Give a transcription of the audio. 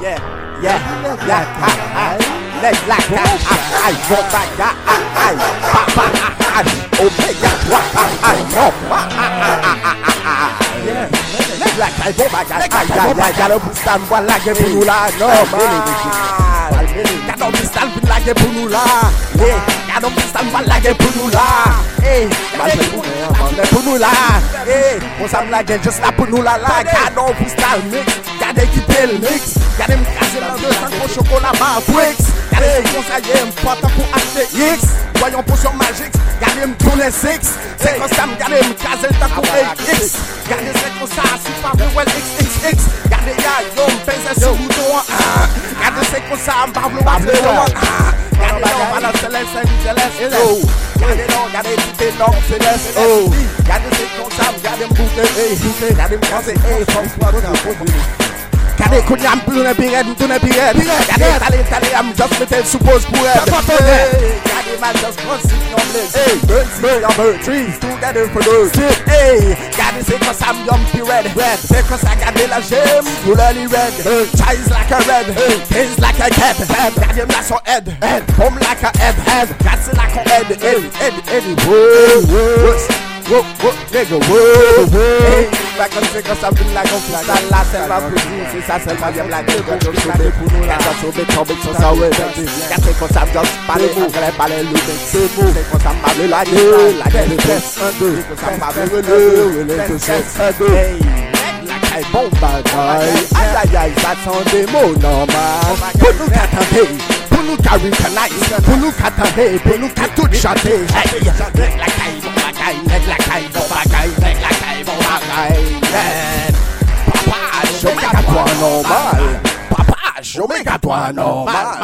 Yeah, yeah, yeah, ah, ah. Let's like that, ah, ah, go back, ah, ah, ah, pa, pa, ah, ah, omega, wa, ah, ah, no, ah, ah, ah, ah, ah, ah, ah. Yeah, let's like that, go back, ah, ah, ah, ah, Gado pistan, wala gen pou nou la, normal. Gado pistan, wala gen pou nou la, yeah. Gado pistan, wala gen pou nou la, eh. Gado pistan, Hey, on sa la gen jes la pou nou la la. Gade an freestyle mix, gade ki pel mix. Gade m kaze lan de san kon chokola ma Twix Gade m konsaye m patan pou achte X. Voyon potion magique, gade m toune six. Se kon sa m gade m kaze l tan pou AX Gade se kon sa si pa mwen tite non seles oh. Gade se kon sa m gade m boute eh. Gade m kaze eh. Fom kwa kwa Gade koun yam ploune piret, mtoune piret Gade tale tale am just metel suppose pou red Gade man just konsit yon bliz Burn seed yon burn trees Together for those Gade se kos am yon pi red. Se kos a gade la jem Couleur li red. Chise like a red. Things like a cat Gade m la son head. Pom like a head. Gade se like a head Head, head, head Whoa, whoa, nigga, whoa Back on se kon sa vin la kon fristal la Selman prizou, se sa selman yem la gen Kon jok soube pou nou la Kan soube tombik son sa we Kan se kon sa m just pale Angre pale lou men se mou Se kon sa m bable la gen La gen le tres, un, deux Se kon sa m bable wele, wele, deux, tres, un, deux Hey, la kay bon bagay Ay, ay, ay, son de mou normal Pou nou katante Pou nou kari kanay Pou nou katante Pou nou katout chante Hey, la kay bon bagay La kay bon bagay La kay bon bagay Papa, yo me gato anormal Papa, yo me gato anormal